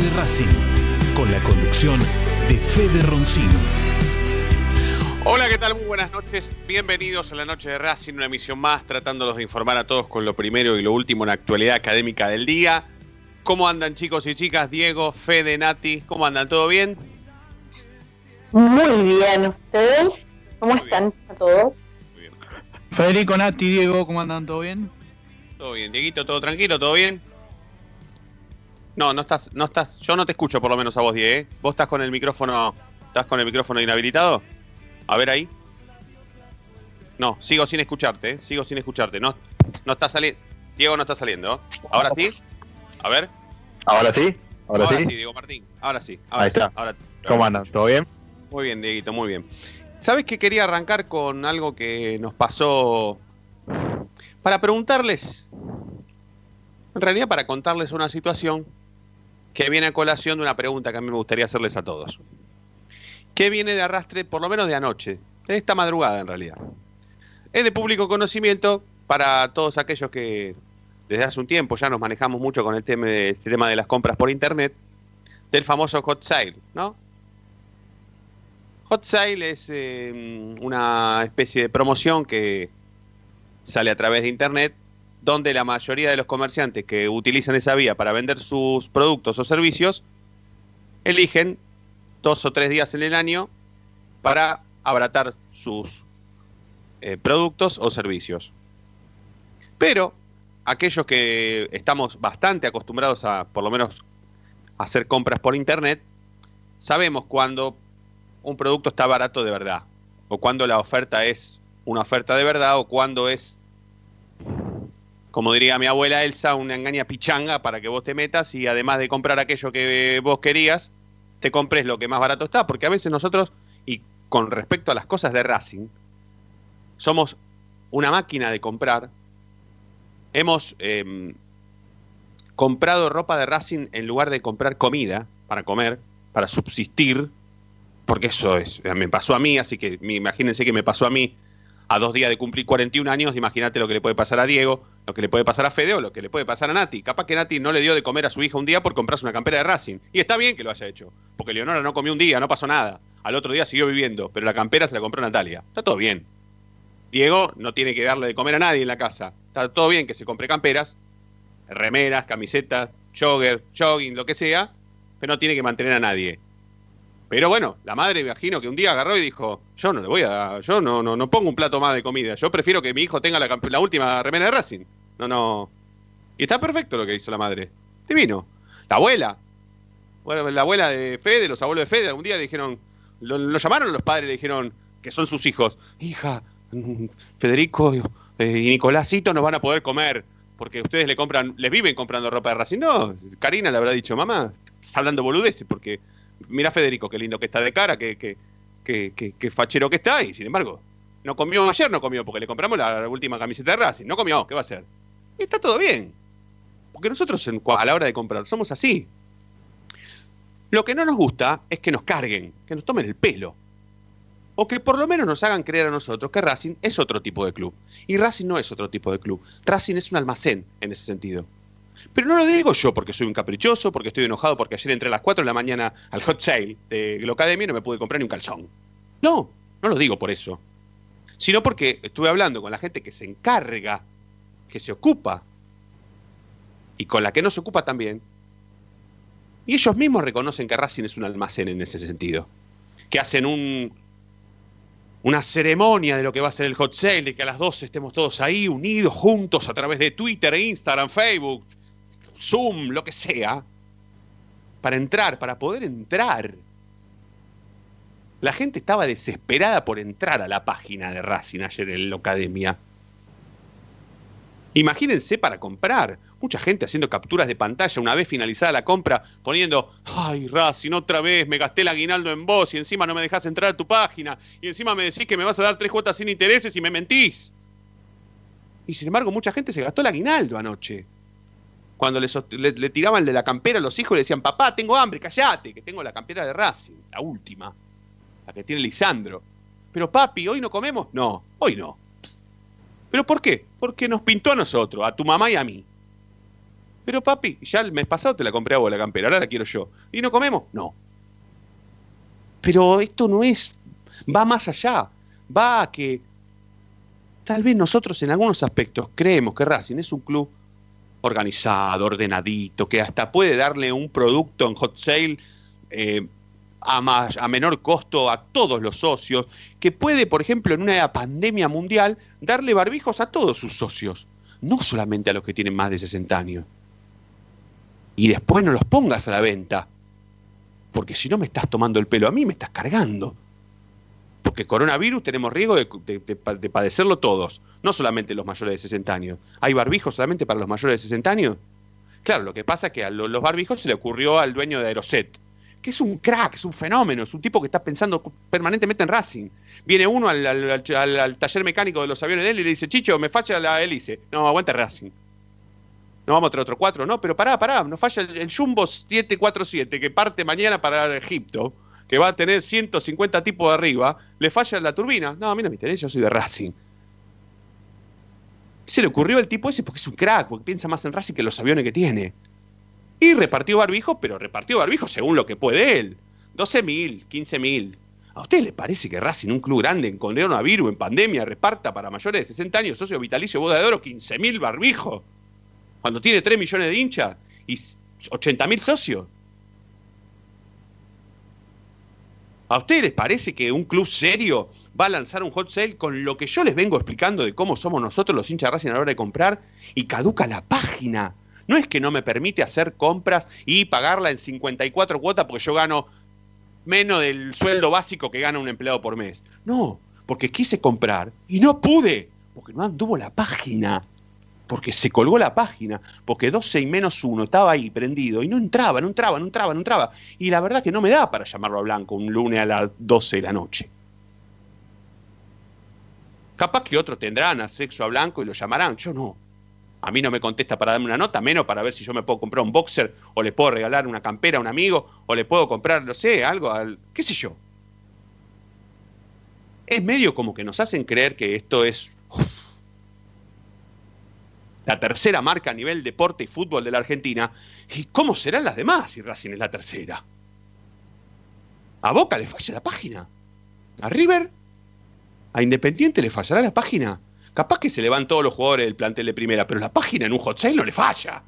de Racing, con la conducción de Fede Roncino. Hola, ¿qué tal? Muy buenas noches. Bienvenidos a la noche de Racing, una emisión más, tratándolos de informar a todos con lo primero y lo último en la actualidad académica del día. ¿Cómo andan chicos y chicas? Diego, Fede, Nati, ¿cómo andan? ¿Todo bien? Muy bien, ¿ustedes? ¿Cómo Muy están a todos? Muy bien. Federico, Nati, Diego, ¿cómo andan? ¿Todo bien? Todo bien, Dieguito, ¿todo tranquilo? ¿Todo bien? No, no estás, no estás, yo no te escucho por lo menos a vos, Diego. ¿eh? ¿Vos estás con el micrófono, estás con el micrófono inhabilitado? A ver ahí. No, sigo sin escucharte, ¿eh? sigo sin escucharte. No, no está saliendo. Diego no está saliendo. ¿Ahora sí? A ver. Ahora sí, ahora, sí. Diego Martín. Ahora sí. Ahora Ahí sí, está. ahora- ¿Cómo andan? ¿Todo bien? Muy bien, Dieguito, muy bien. ¿Sabes que quería arrancar con algo que nos pasó para preguntarles, en realidad para contarles una situación que viene a colación de una pregunta que a mí me gustaría hacerles a todos. ¿Qué viene de arrastre, por lo menos de anoche, esta madrugada en realidad? Es de público conocimiento para todos aquellos que desde hace un tiempo ya nos manejamos mucho con el tema de, este tema de las compras por internet, del famoso hot sale, ¿no? Hot Sale es eh, una especie de promoción que sale a través de Internet, donde la mayoría de los comerciantes que utilizan esa vía para vender sus productos o servicios eligen dos o tres días en el año para abratar sus eh, productos o servicios. Pero aquellos que estamos bastante acostumbrados a, por lo menos, hacer compras por Internet, sabemos cuando un producto está barato de verdad, o cuando la oferta es una oferta de verdad, o cuando es, como diría mi abuela Elsa, una engaña pichanga para que vos te metas y además de comprar aquello que vos querías, te compres lo que más barato está, porque a veces nosotros, y con respecto a las cosas de Racing, somos una máquina de comprar. Hemos em, comprado ropa de Racing en lugar de comprar comida para comer, para subsistir, porque eso es, me pasó a mí, así que imagínense que me pasó a mí a dos días de cumplir 41 años, imagínate lo que le puede pasar a Diego, lo que le puede pasar a Fede o lo que le puede pasar a Nati. Capaz que Nati no le dio de comer a su hija un día por comprarse una campera de Racing. Y está bien que lo haya hecho, porque Leonora no comió un día, no pasó nada. Al otro día siguió viviendo, pero la campera se la compró Natalia. Está todo bien. Diego no tiene que darle de comer a nadie en la casa. Está todo bien que se compre camperas, remeras, camisetas, jogger, jogging, lo que sea, pero no tiene que mantener a nadie. Pero bueno, la madre me imagino que un día agarró y dijo, yo no le voy a, yo no, no, no pongo un plato más de comida, yo prefiero que mi hijo tenga la, la última remera de Racing. No, no. Y está perfecto lo que hizo la madre. Divino. La abuela. Bueno, la abuela de Fede, los abuelos de Fede, algún día le dijeron, lo, lo llamaron los padres, le dijeron que son sus hijos. Hija, mm, Federico eh, y Nicolásito nos van a poder comer. Porque ustedes le compran, les viven comprando ropa de Racing. No, Karina le habrá dicho, mamá, está hablando boludeces, porque mira Federico, qué lindo que está de cara, qué, qué, qué, qué- fachero que está, y sin embargo, no comió ayer, no comió, porque le compramos la última camiseta de Racing, no comió, ¿qué va a hacer? Y está todo bien. Porque nosotros a la hora de comprar somos así. Lo que no nos gusta es que nos carguen, que nos tomen el pelo. O que por lo menos nos hagan creer a nosotros que Racing es otro tipo de club. Y Racing no es otro tipo de club. Racing es un almacén en ese sentido. Pero no lo digo yo porque soy un caprichoso, porque estoy enojado, porque ayer entré a las 4 de la mañana al hot sale de Glocademia y no me pude comprar ni un calzón. No, no lo digo por eso. Sino porque estuve hablando con la gente que se encarga, que se ocupa, y con la que no se ocupa también. Y ellos mismos reconocen que Racing es un almacén en ese sentido. Que hacen un, una ceremonia de lo que va a ser el hot sale, de que a las 12 estemos todos ahí unidos, juntos, a través de Twitter, Instagram, Facebook, Zoom, lo que sea, para entrar, para poder entrar. La gente estaba desesperada por entrar a la página de Racing ayer en la academia. Imagínense para comprar. Mucha gente haciendo capturas de pantalla una vez finalizada la compra, poniendo, ay Racing, otra vez me gasté el aguinaldo en vos y encima no me dejas entrar a tu página y encima me decís que me vas a dar tres cuotas sin intereses y me mentís. Y sin embargo, mucha gente se gastó el aguinaldo anoche. Cuando le, le tiraban de la campera a los hijos, le decían, papá, tengo hambre, callate, que tengo la campera de Racing, la última, la que tiene Lisandro. Pero papi, ¿hoy no comemos? No, hoy no. ¿Pero por qué? Porque nos pintó a nosotros, a tu mamá y a mí. Pero papi, ya el mes pasado te la compré a vos la campera, ahora la quiero yo. ¿Y no comemos? No. Pero esto no es, va más allá, va a que tal vez nosotros en algunos aspectos creemos que Racing es un club organizado, ordenadito, que hasta puede darle un producto en hot sale eh, a, más, a menor costo a todos los socios, que puede, por ejemplo, en una pandemia mundial, darle barbijos a todos sus socios, no solamente a los que tienen más de 60 años. Y después no los pongas a la venta, porque si no me estás tomando el pelo a mí, me estás cargando. Porque coronavirus tenemos riesgo de, de- de pa- de padecerlo todos, no solamente los mayores de 60 años. ¿Hay barbijos solamente para los mayores de 60 años? Claro, lo que pasa es que a lo- los barbijos se le ocurrió al dueño de Aeroset, que es un crack, es un fenómeno, es un tipo que está pensando permanentemente en Racing. Viene uno al taller mecánico de los aviones de él y le dice, Chicho, me falla la hélice. No, aguanta Racing. No vamos a traer otro cuatro, no, pero pará, pará, nos falla el, el Jumbo 747 que parte mañana para Egipto, que va a tener 150 tipos de arriba, le falla la turbina. No, a mí no me interesa, yo soy de Racing. Se le ocurrió al tipo ese porque es un crack, porque piensa más en Racing que en los aviones que tiene. Y repartió barbijos, pero repartió barbijos según lo que puede él. 12.000, 15.000. ¿A usted le parece que Racing, un club grande con coronavirus, en pandemia, reparta para mayores de 60 años, socio vitalicio, boda de oro, 15.000 barbijos? Cuando tiene 3 millones de hinchas y 80.000 socios. ¿A ustedes les parece que un club serio va a lanzar un hot sale con lo que yo les vengo explicando de cómo somos nosotros los hinchas de Racing a la hora de comprar y caduca la página? No es que no me permite hacer compras y pagarla en 54 cuotas porque yo gano menos del sueldo básico que gana un empleado por mes. No, porque quise comprar y no pude, porque no anduvo la página. Porque se colgó la página, porque 12 y menos 1 estaba ahí prendido y no entraba, no entraba, no entraba, no entraba. Y la verdad que no me da para llamarlo a Blanco un lunes a las 12 de la noche. Capaz que otros tendrán a sexo a Blanco y lo llamarán, yo no. A mí no me contesta para darme una nota, menos para ver si yo me puedo comprar un boxer o le puedo regalar una campera a un amigo o le puedo comprar, no sé, algo, al, qué sé yo. Es medio como que nos hacen creer que esto es la tercera marca a nivel deporte y fútbol de la Argentina. ¿Y cómo serán las demás si Racing es la tercera? A Boca le falla la página. A River, a Independiente le fallará la página. Capaz que se le van todos los jugadores del plantel de primera, pero la página en un hot sale no le falla.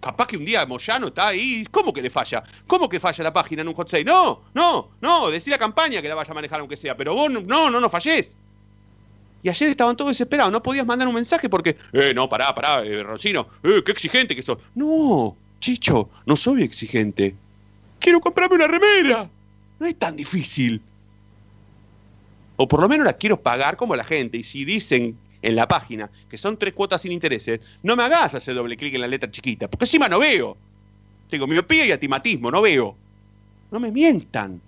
Capaz que un día Moyano está ahí. ¿Cómo que le falla? ¿Cómo que falla la página en un hot sale? No, no, no. Decí la campaña que la vaya a manejar aunque sea, pero vos no, no, no, fallés. Y ayer estaban todos desesperados. No podías mandar un mensaje porque, eh, no, pará, pará, eh, Roncino, eh, qué exigente que sos. No, Chicho, no soy exigente. Quiero comprarme una remera. No es tan difícil. O por lo menos la quiero pagar como la gente. Y si dicen en la página que son tres cuotas sin intereses, no me hagas hacer doble clic en la letra chiquita, porque encima no veo. Tengo miopía y atimatismo, no veo. No me mientan.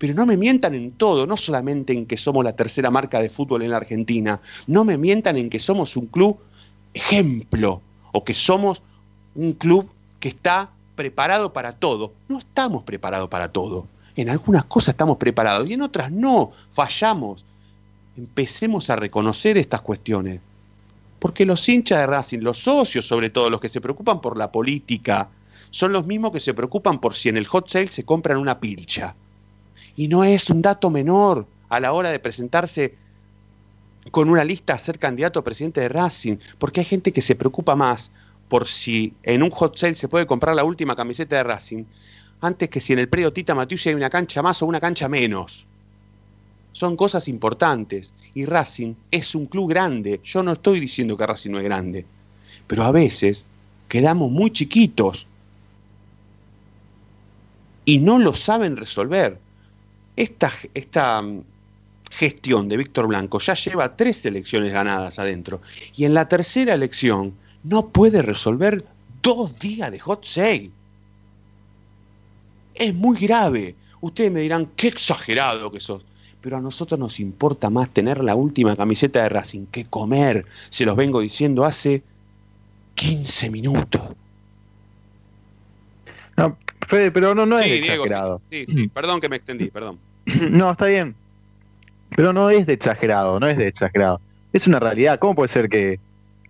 Pero no me mientan en todo, no solamente en que somos la tercera marca de fútbol en la Argentina, no me mientan en que somos un club ejemplo o que somos un club que está preparado para todo. No estamos preparados para todo. En algunas cosas estamos preparados y en otras no, fallamos. Empecemos a reconocer estas cuestiones. Porque los hinchas de Racing, los socios sobre todo, los que se preocupan por la política, son los mismos que se preocupan por si en el hot sale se compran una pilcha. Y no es un dato menor a la hora de presentarse con una lista a ser candidato a presidente de Racing, porque hay gente que se preocupa más por si en un hot sale se puede comprar la última camiseta de Racing, antes que si en el predio Tita Matiusi hay una cancha más o una cancha menos. Son cosas importantes y Racing es un club grande. Yo no estoy diciendo que Racing no es grande, pero a veces quedamos muy chiquitos y no lo saben resolver. Esta, esta mm, gestión de Víctor Blanco ya lleva tres elecciones ganadas adentro y en la tercera elección no puede resolver dos días de hot sale. Es muy grave. Ustedes me dirán, qué exagerado que sos pero a nosotros nos importa más tener la última camiseta de Racing que comer. Se los vengo diciendo hace 15 minutos. No, Fede, pero no, no Sí, es Diego, exagerado. sí, sí, sí. Perdón que me extendí, perdón. No, está bien. Pero no es de exagerado, no es de exagerado. Es una realidad. ¿Cómo puede ser que,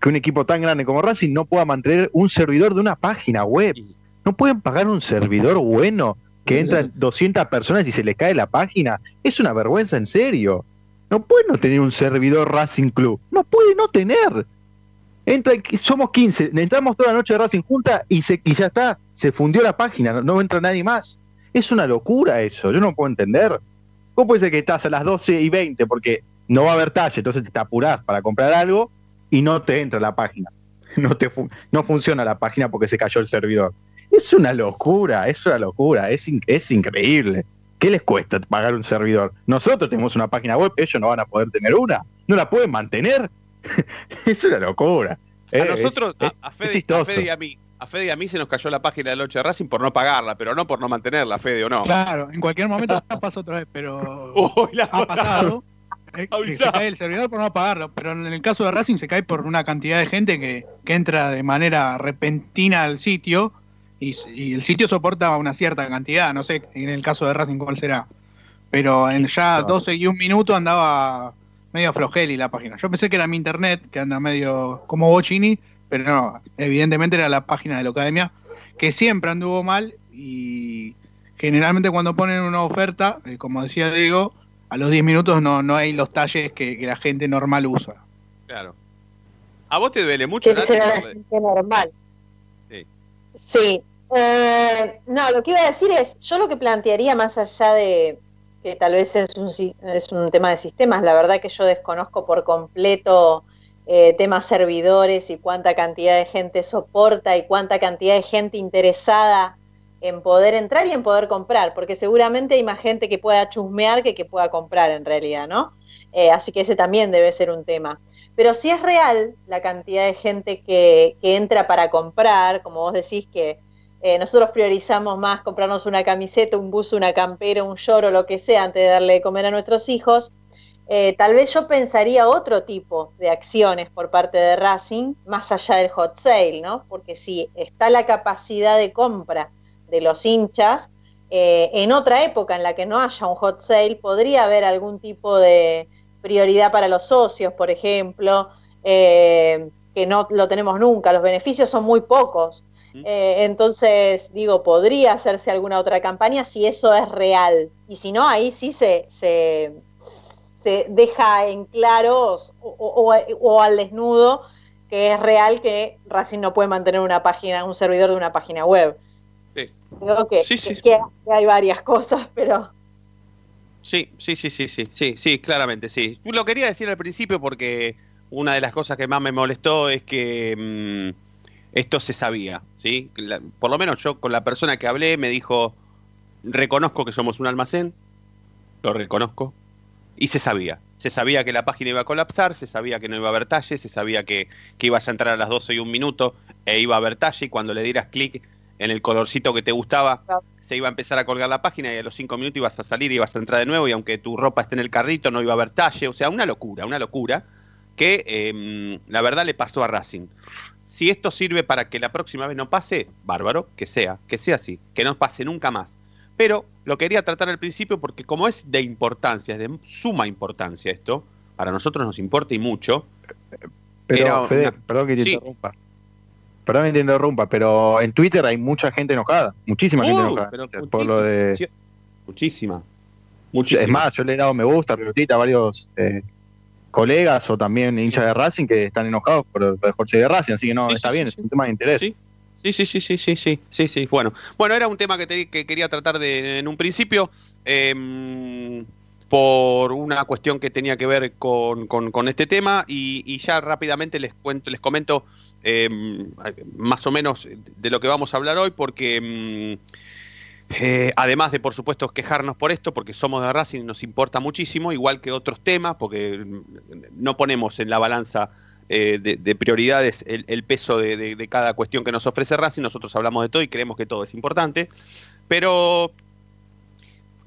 que un equipo tan grande como Racing no pueda mantener un servidor de una página web? ¿No pueden pagar un servidor bueno que entran 200 personas y se les cae la página? Es una vergüenza en serio. No puede no tener un servidor Racing Club. No puede no tener. Entra, somos 15, entramos toda la noche de Racing junta y, se, y ya está, se fundió la página, no, no entra nadie más. Es una locura eso, yo no puedo entender. ¿Cómo puede ser que estás a las 12 y 20 porque no va a haber talle, entonces te apurás para comprar algo y no te entra la página? No, te fu- no funciona la página porque se cayó el servidor. Es una locura, es una locura, es, in- es increíble. ¿Qué les cuesta pagar un servidor? Nosotros tenemos una página web, ellos no van a poder tener una. No la pueden mantener. es una locura. A Eh, nosotros, es- a, Fede, a. Fede y a mí, a Fede y a mí se nos cayó la página del 8 de Racing por no pagarla, pero no por no mantenerla, Fede, ¿o no? Claro, en cualquier momento pasa otra vez, pero Uy, la ha pasado. eh, que se cae el servidor por no pagarlo, pero en el caso de Racing se cae por una cantidad de gente que, que entra de manera repentina al sitio y, el sitio soporta una cierta cantidad, no sé en el caso de Racing cuál será, pero en ya 12 y un minuto andaba medio flojeli la página. Yo pensé que era mi internet, que anda medio como Bocini, pero no, evidentemente era la página de la academia, que siempre anduvo mal y generalmente cuando ponen una oferta, eh, como decía Diego, a los 10 minutos no, no hay los talles que, que la gente normal usa. Claro. ¿A vos te duele mucho, que ser la gente normal. Sí. Sí. Eh, no, lo que iba a decir es, yo lo que plantearía más allá de que tal vez es un, es un tema de sistemas, la verdad que yo desconozco por completo eh, temas servidores y cuánta cantidad de gente soporta y cuánta cantidad de gente interesada en poder entrar y en poder comprar, porque seguramente hay más gente que pueda chusmear que que pueda comprar en realidad, ¿no? Eh, así que ese también debe ser un tema. Pero si es real la cantidad de gente que, que entra para comprar, como vos decís que eh, nosotros priorizamos más comprarnos una camiseta, un buzo, una campera, un lloro, lo que sea, antes de darle de comer a nuestros hijos, eh, tal vez yo pensaría otro tipo de acciones por parte de Racing, más allá del hot sale, ¿no? Porque si está la capacidad de compra de los hinchas, eh, en otra época en la que no haya un hot sale, podría haber algún tipo de prioridad para los socios, por ejemplo, eh, que no lo tenemos nunca, los beneficios son muy pocos. Entonces, digo, podría hacerse alguna otra campaña si eso es real. Y si no, ahí sí se, se, se deja en claro o, o- o al desnudo que es real que Racing no puede mantener una página, un servidor de una página web. Sí. Creo que, Sí, sí. que- hay varias cosas, pero Sí, sí, sí, sí, sí, sí, sí, claramente, sí. Lo quería decir al principio porque una de las cosas que más me molestó es que mm, esto se sabía, ¿sí? La- por lo menos yo con la persona que hablé me dijo, reconozco que somos un almacén, lo reconozco, y se sabía. Se sabía que la página iba a colapsar, se sabía que no iba a haber talle, se sabía que, que ibas a entrar a las 12 y un minuto e iba a haber talle y cuando le dieras clic en el colorcito que te gustaba, se iba a empezar a colgar la página y a los cinco minutos ibas a salir y ibas a entrar de nuevo y aunque tu ropa esté en el carrito no iba a haber talle, o sea, una locura, una locura que eh, la verdad le pasó a Racing. Si esto sirve para que la próxima vez no pase, bárbaro, que sea, que sea así, que no pase nunca más. Pero lo quería tratar al principio porque como es de importancia, es de suma importancia esto, para nosotros nos importa y mucho. Pero, Fede, una- perdón que te Sí. interrumpa. Perdón que te interrumpa, pero en Twitter hay mucha gente enojada. Muchísima gente Uy, enojada. pero por lo de. muchísima. Es más, yo le he dado me gusta, pelotita a varios eh, colegas o también hinchas de Racing que están enojados por el por Jorge de Racing, así que no, Sí, está sí, bien, sí, es un tema de interés. Sí. Sí, sí, sí, sí, sí, sí, sí. Bueno, bueno, era un tema que, te- que quería tratar de, en un principio em, por una cuestión que tenía que ver con, con- con este tema y, ya rápidamente les cuento, les comento em, más o menos de lo que vamos a hablar hoy porque em, eh, además de por supuesto quejarnos por esto porque somos de Racing y nos importa muchísimo igual que otros temas porque no ponemos en la balanza eh, de, de prioridades el, peso de, de- cada cuestión que nos ofrece Racing. Nosotros hablamos de todo y creemos que todo es importante. Pero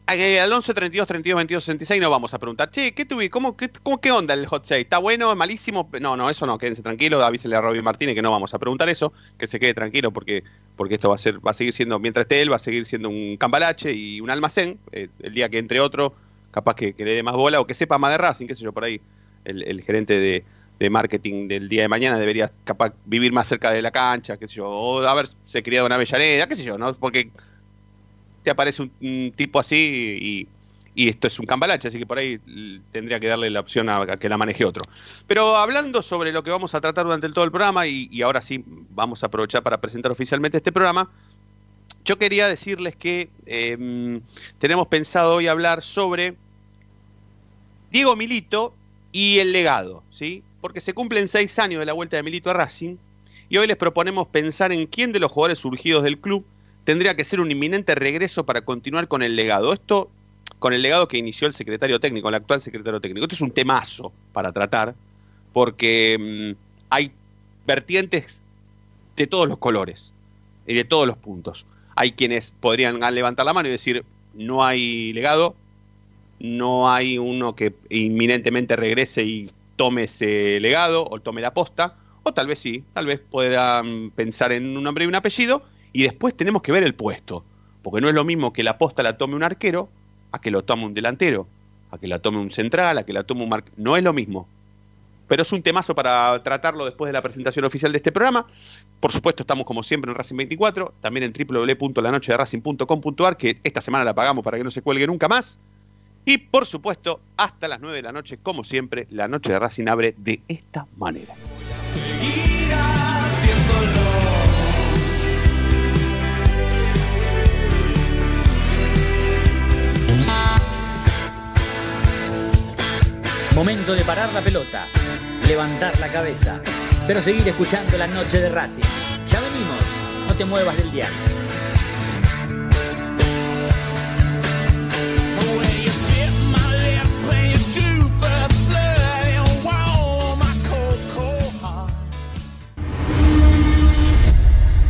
eh, al 11 32 32 22 66 no vamos a preguntar, che, ¿qué tuve? ¿Cómo, qué, cómo, ¿Qué onda el hot? ¿Está bueno? ¿Es malísimo? No, no, eso no, quédense tranquilos. Avísenle a Robin Martínez que no vamos a preguntar eso. Que se quede tranquilo porque, porque esto va a, ser, va a seguir siendo, mientras esté él, va a seguir siendo un cambalache y un almacén. Eh, el día que entre otro, capaz que, que le dé más bola o que sepa más de Racing, qué sé yo, por ahí. El gerente de, de marketing del día de mañana debería capaz vivir más cerca de la cancha, qué sé yo, o haberse criado en Avellaneda, qué sé yo, ¿no? Porque te aparece un, tipo así y, y esto es un cambalache, así que por ahí tendría que darle la opción a, que la maneje otro. Pero hablando sobre lo que vamos a tratar durante todo el programa, y, y ahora sí vamos a aprovechar para presentar oficialmente este programa, yo quería decirles que em, tenemos pensado hoy hablar sobre Diego Milito y el legado, ¿sí? Porque se cumplen seis años de la vuelta de Milito a Racing y hoy les proponemos pensar en quién de los jugadores surgidos del club tendría que ser un inminente regreso para continuar con el legado. Esto con el legado que inició el secretario técnico, el actual secretario técnico. Esto es un temazo para tratar porque mm, hay vertientes de todos los colores y de todos los puntos. Hay quienes podrían levantar la mano y decir, no hay legado, no hay uno que inminentemente regrese y tome ese legado o tome la posta, o tal vez sí, tal vez puedan pensar en un nombre y un apellido, y después tenemos que ver el puesto, porque no es lo mismo que la posta la tome un arquero, a que lo tome un delantero, a que la tome un central, a que la tome un mar... No es lo mismo. Pero es un temazo para tratarlo después de la presentación oficial de este programa. Por supuesto, estamos como siempre en Racing 24, también en www.lanochederacing.com.ar, que esta semana la pagamos para que no se cuelgue nunca más. Y por supuesto, hasta las 9 de la noche, como siempre, la noche de Racing abre de esta manera. Seguir haciéndolo. Momento de parar la pelota, levantar la cabeza, pero seguir escuchando la noche de Racing. Ya venimos, no te muevas del diario.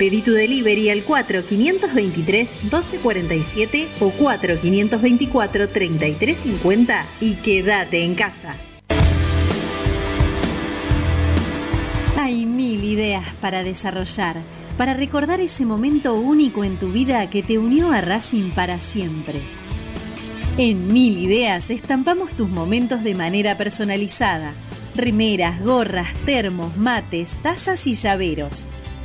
Pedí tu delivery al 4523-1247 o 4524-3350 y quédate en casa. Hay mil ideas para desarrollar, para recordar ese momento único en tu vida que te unió a Racing para siempre. En Mil Ideas estampamos tus momentos de manera personalizada. Remeras, gorras, termos, mates, tazas y llaveros.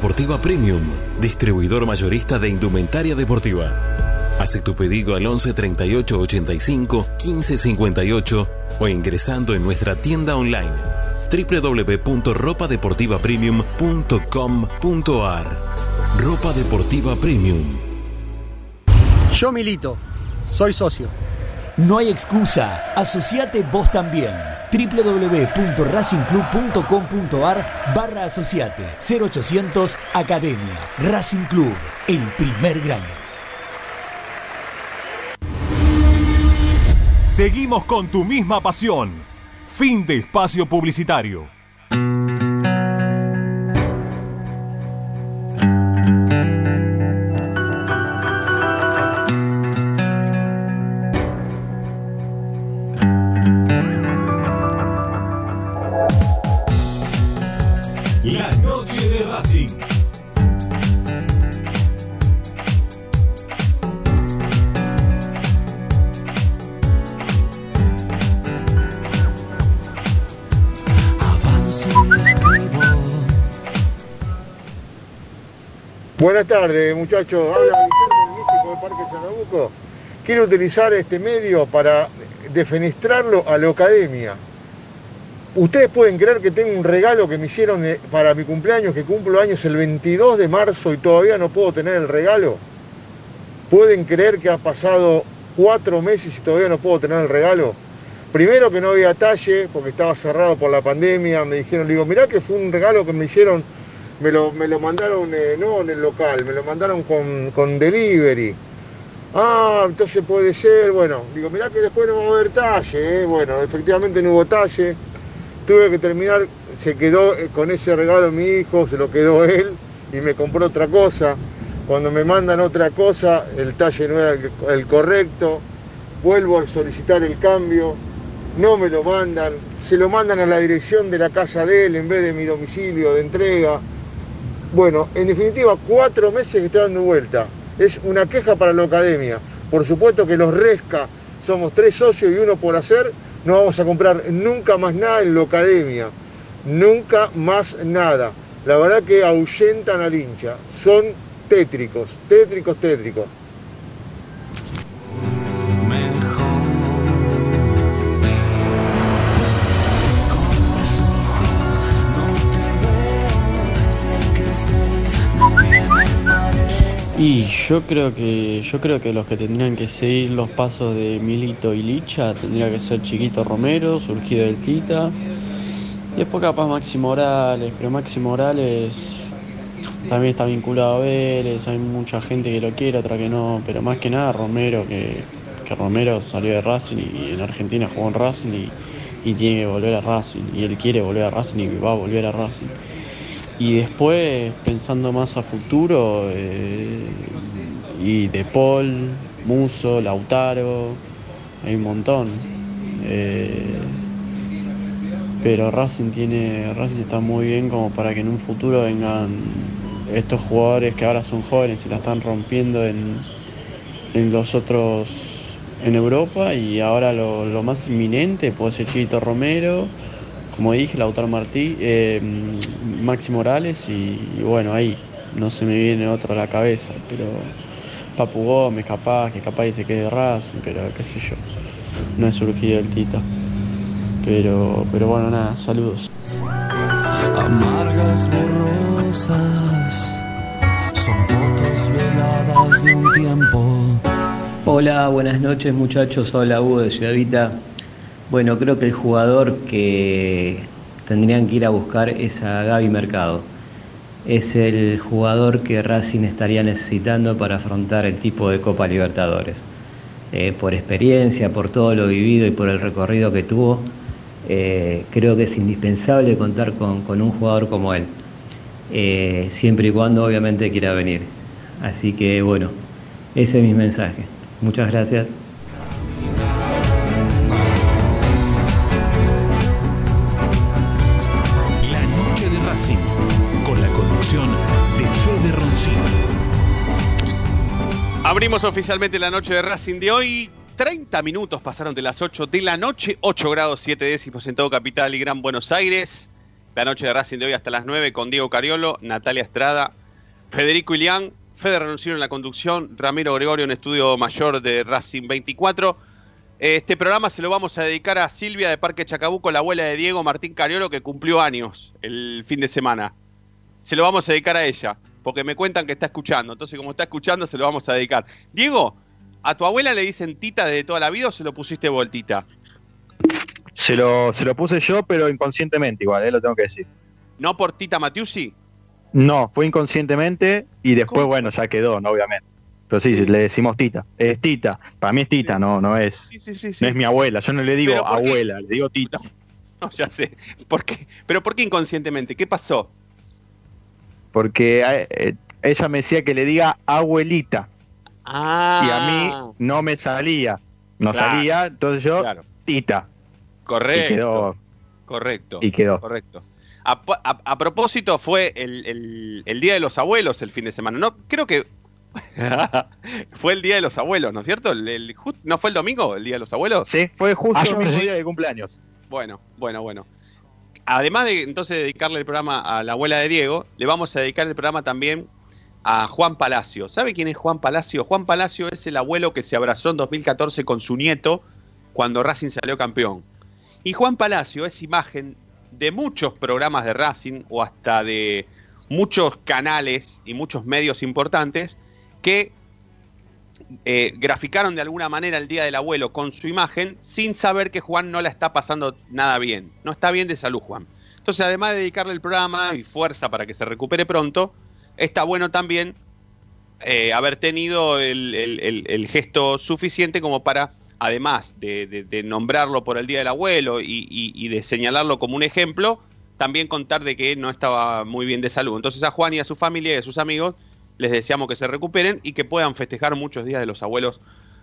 Deportiva Premium, distribuidor mayorista de indumentaria deportiva. Hace tu pedido al 11 38 85 15 58 o ingresando en nuestra tienda online www.ropadeportivapremium.com.ar Ropa Deportiva Premium. Yo milito, soy socio. No hay excusa, asociate vos también www.racingclub.com.ar barra asociate 0800 Academia Racing Club, el primer grande. Seguimos con tu misma pasión. Fin de espacio publicitario. Buenas tardes, muchachos. Habla Guillermo, místico del Parque Chanabuco. Quiero utilizar este medio para defenestrarlo a la academia. Ustedes pueden creer que tengo un regalo que me hicieron eh, para mi cumpleaños, que cumplo años el 22 de marzo y todavía no puedo tener el regalo. ¿Pueden creer que ha pasado cuatro meses y todavía no puedo tener el regalo? Primero que no había talle, porque estaba cerrado por la pandemia, me dijeron, digo, mirá que fue un regalo que me hicieron, me lo, me lo mandaron eh, no en el local, me lo mandaron con, con delivery. Ah, entonces puede ser, bueno, digo, mirá que después no va a haber talle, eh. bueno, efectivamente no hubo talle, tuve que terminar, se quedó eh, con ese regalo mi hijo, se lo quedó él y me compró otra cosa. Cuando me mandan otra cosa, el talle no era el, el correcto, vuelvo a solicitar el cambio, no me lo mandan, se lo mandan a la dirección de la casa de él en vez de mi domicilio de entrega. Bueno, en definitiva, cuatro meses que estoy dando vuelta. Es una queja para la academia. Por supuesto que los Resca somos tres socios y uno por hacer. No vamos a comprar nunca más nada en la academia. Nunca más nada. La verdad que ahuyentan al hincha. Son tétricos, tétricos, tétricos. Y yo creo que yo creo que los que tendrían que seguir los pasos de Milito y Licha tendría que ser Chiquito Romero, surgido del Tita. Después capaz Maxi Morales, pero Maxi Morales también está vinculado a Vélez, hay mucha gente que lo quiere, otra que no, pero más que nada Romero, que, que Romero salió de Racing y en Argentina jugó en Racing y, y tiene que volver a Racing, y él quiere volver a Racing y va a volver a Racing. Y después, pensando más a futuro, eh, y De Paul, Muso, Lautaro, hay un montón. Eh, pero Racing tiene, Racing está muy bien como para que en un futuro vengan estos jugadores que ahora son jóvenes y la están rompiendo en, en los otros en Europa y ahora lo, más inminente puede ser Chito Romero, como dije, Lautaro Martí, eh, Maxi Morales y, y bueno, ahí no se me viene otro a la cabeza, pero Papu Gómez capaz, que capaz que se quede Racing, pero qué sé yo, no he surgido el Tita. Pero, pero bueno, nada, saludos. Amargas borrosas son fotos veladas de un tiempo. Hola, buenas noches muchachos, hola Hugo de Ciudad Vita. Bueno, creo que el jugador que tendrían que ir a buscar es a Gaby Mercado. Es el jugador que Racing estaría necesitando para afrontar el tipo de Copa Libertadores. Eh, por experiencia, por todo lo vivido y por el recorrido que tuvo, eh, creo que es indispensable contar con, un jugador como él. Eh, siempre y cuando obviamente quiera venir. Así que bueno, ese es mi mensaje. Muchas gracias. Abrimos oficialmente la noche de Racing de hoy. 30 minutos pasaron de las 8 de la noche, 8 grados 7 décimos en todo Capital y Gran Buenos Aires. La noche de Racing de hoy hasta las 9 con Diego Cariolo, Natalia Estrada, Federico Ilián, Fede Renunciero en la conducción, Ramiro Gregorio en estudio mayor de Racing 24. Este programa se lo vamos a dedicar a Silvia de Parque Chacabuco, la abuela de Diego Martín Cariolo, que cumplió años el fin de semana. Se lo vamos a dedicar a ella, porque me cuentan que está escuchando. Entonces, como está escuchando, se lo vamos a dedicar. Diego, ¿a tu abuela le dicen tita de toda la vida o se lo pusiste voltita? Se lo, se lo puse yo, pero inconscientemente igual, eh, lo tengo que decir. ¿No por Tita Matiusi? No, fue inconscientemente y después, bueno, ya quedó, ¿no? obviamente. Pero sí, le decimos Tita. Es Tita. Para mí es Tita, no, no es. sí, sí, No es mi abuela. Yo no le digo abuela, le digo Tita. No, ya sé. ¿Por qué? ¿Pero por qué inconscientemente? ¿Qué pasó? Porque eh, ella me decía que le diga abuelita. Ah. Y a mí no me salía. No Claro. salía, entonces yo, Tita. Correcto. Y quedó. Correcto. Y quedó. Correcto. A, a- a propósito, fue el, el- el Día de los Abuelos el fin de semana. No, creo que fue el Día de los Abuelos, ¿no es cierto? El- el ju- ¿No fue el domingo el Día de los Abuelos? Sí, fue justo Ah, el mismo sí. día de cumpleaños. Bueno, bueno, bueno. Además de entonces dedicarle el programa a la abuela de Diego, le vamos a dedicar el programa también a Juan Palacio. ¿Sabe quién es Juan Palacio? Juan Palacio es el abuelo que se abrazó en 2014 con su nieto cuando Racing salió campeón. Y Juan Palacio es imagen de muchos programas de Racing o hasta de muchos canales y muchos medios importantes que eh, graficaron de alguna manera el Día del Abuelo con su imagen sin saber que Juan no la está pasando nada bien. No está bien de salud, Juan. Entonces, además de dedicarle el programa y fuerza para que se recupere pronto, está bueno también eh, haber tenido el, el- gesto suficiente como para, además de, de- de nombrarlo por el Día del Abuelo y, y- y de señalarlo como un ejemplo, también contar de que no estaba muy bien de salud. Entonces a Juan y a su familia y a sus amigos les deseamos que se recuperen y que puedan festejar muchos días de los abuelos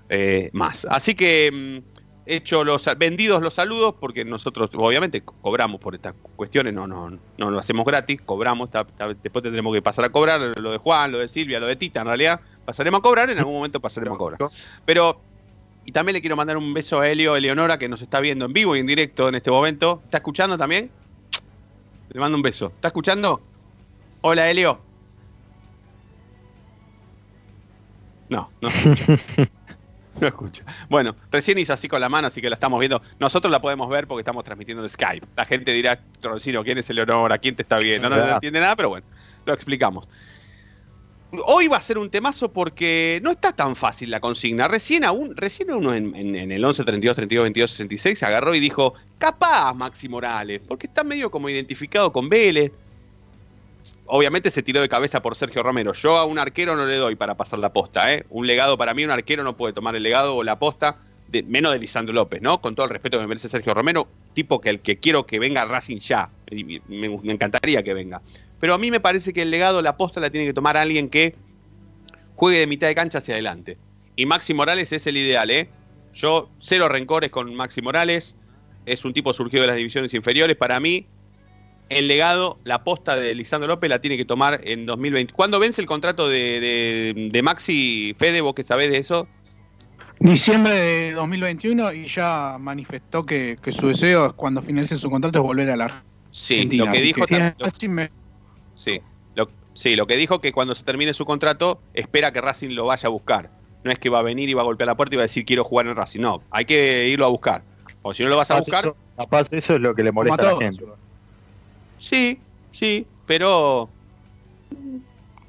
eh, más. Así que mm, hecho los vendidos los saludos, porque nosotros obviamente co- cobramos por estas cuestiones, no, no, no lo hacemos gratis, cobramos, ta- ta- después tendremos que pasar a cobrar lo de Juan, lo de Silvia, lo de Tita, en realidad pasaremos a cobrar, en algún momento pasaremos a cobrar. Pero, y también le quiero mandar un beso a Helio, Eleonora, que nos está viendo en vivo y en directo en este momento. ¿Está escuchando también? Le mando un beso. ¿Está escuchando? Hola, Helio. No, no escucha. No escucha. Bueno, recién hizo así con la mano, así que la estamos viendo. Nosotros la podemos ver porque estamos transmitiendo en Skype. La gente dirá, Torcino, ¿quién es Eleonora? ¿Quién te está viendo? No, entiende nada, pero bueno, lo explicamos. Hoy va a ser un temazo porque no está tan fácil la consigna. Recién aún, recién uno en, en- en el 11 32 32 22 66 se agarró y dijo, capaz Maxi Morales, porque está medio como identificado con Vélez. Obviamente se tiró de cabeza por Sergio Romero. Yo a un arquero no le doy para pasar la posta, ¿eh? Un legado para mí, un arquero no puede tomar el legado o la posta, de, menos de Lisandro López, ¿no? Con todo el respeto que me merece Sergio Romero, tipo que el que quiero que venga Racing ya. Me, me encantaría que venga. Pero a mí me parece que el legado, la posta, la tiene que tomar alguien que juegue de mitad de cancha hacia adelante. Y Maxi Morales es el ideal, ¿eh? Yo cero rencores con Maxi Morales. Es un tipo surgido de las divisiones inferiores. Para mí, el legado, la posta de Lisandro López la tiene que tomar en 2020. ¿Cuándo vence el contrato de, de- de Maxi Fede? ¿Vos que sabés de eso? Diciembre de 2021 y ya manifestó que, que su deseo es cuando finalice su contrato es volver a la Sí, Argentina. lo que dijo si es tam- lo- así, me- Sí, lo, sí, lo que dijo que cuando se termine su contrato espera que Racing lo vaya a buscar. No es que va a venir y va a golpear la puerta y va a decir quiero jugar en Racing. No, hay que irlo a buscar. O si no lo vas a buscar, eso, capaz eso es lo que le molesta a la gente. Sí, sí, pero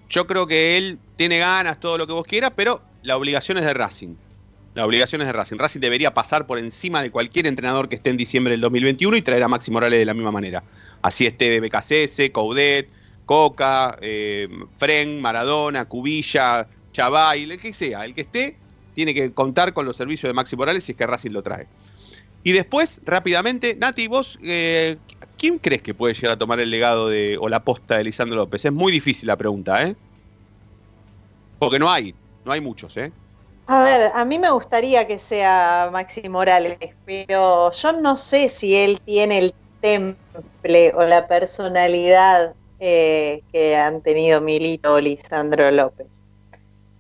yo creo que él tiene ganas, todo lo que vos quieras, pero la obligación es de Racing. La obligación es de Racing. Racing debería pasar por encima de cualquier entrenador que esté en diciembre del 2021 y traer a Maxi Morales de la misma manera. Así esté BKCS, Coudet, Coca, eh, Fren, Maradona, Cubilla, Chavay, el que sea, el que esté, tiene que contar con los servicios de Maxi Morales si es que Racing lo trae. Y después, rápidamente, Nati, vos, eh, ¿quién crees que puede llegar a tomar el legado de, o la posta de Lisandro López? Es muy difícil la pregunta, ¿eh? Porque no hay, no hay muchos, ¿eh? A ver, a mí me gustaría que sea Maxi Morales, pero yo no sé si él tiene el temple o la personalidad eh, que han tenido Milito o Lisandro López.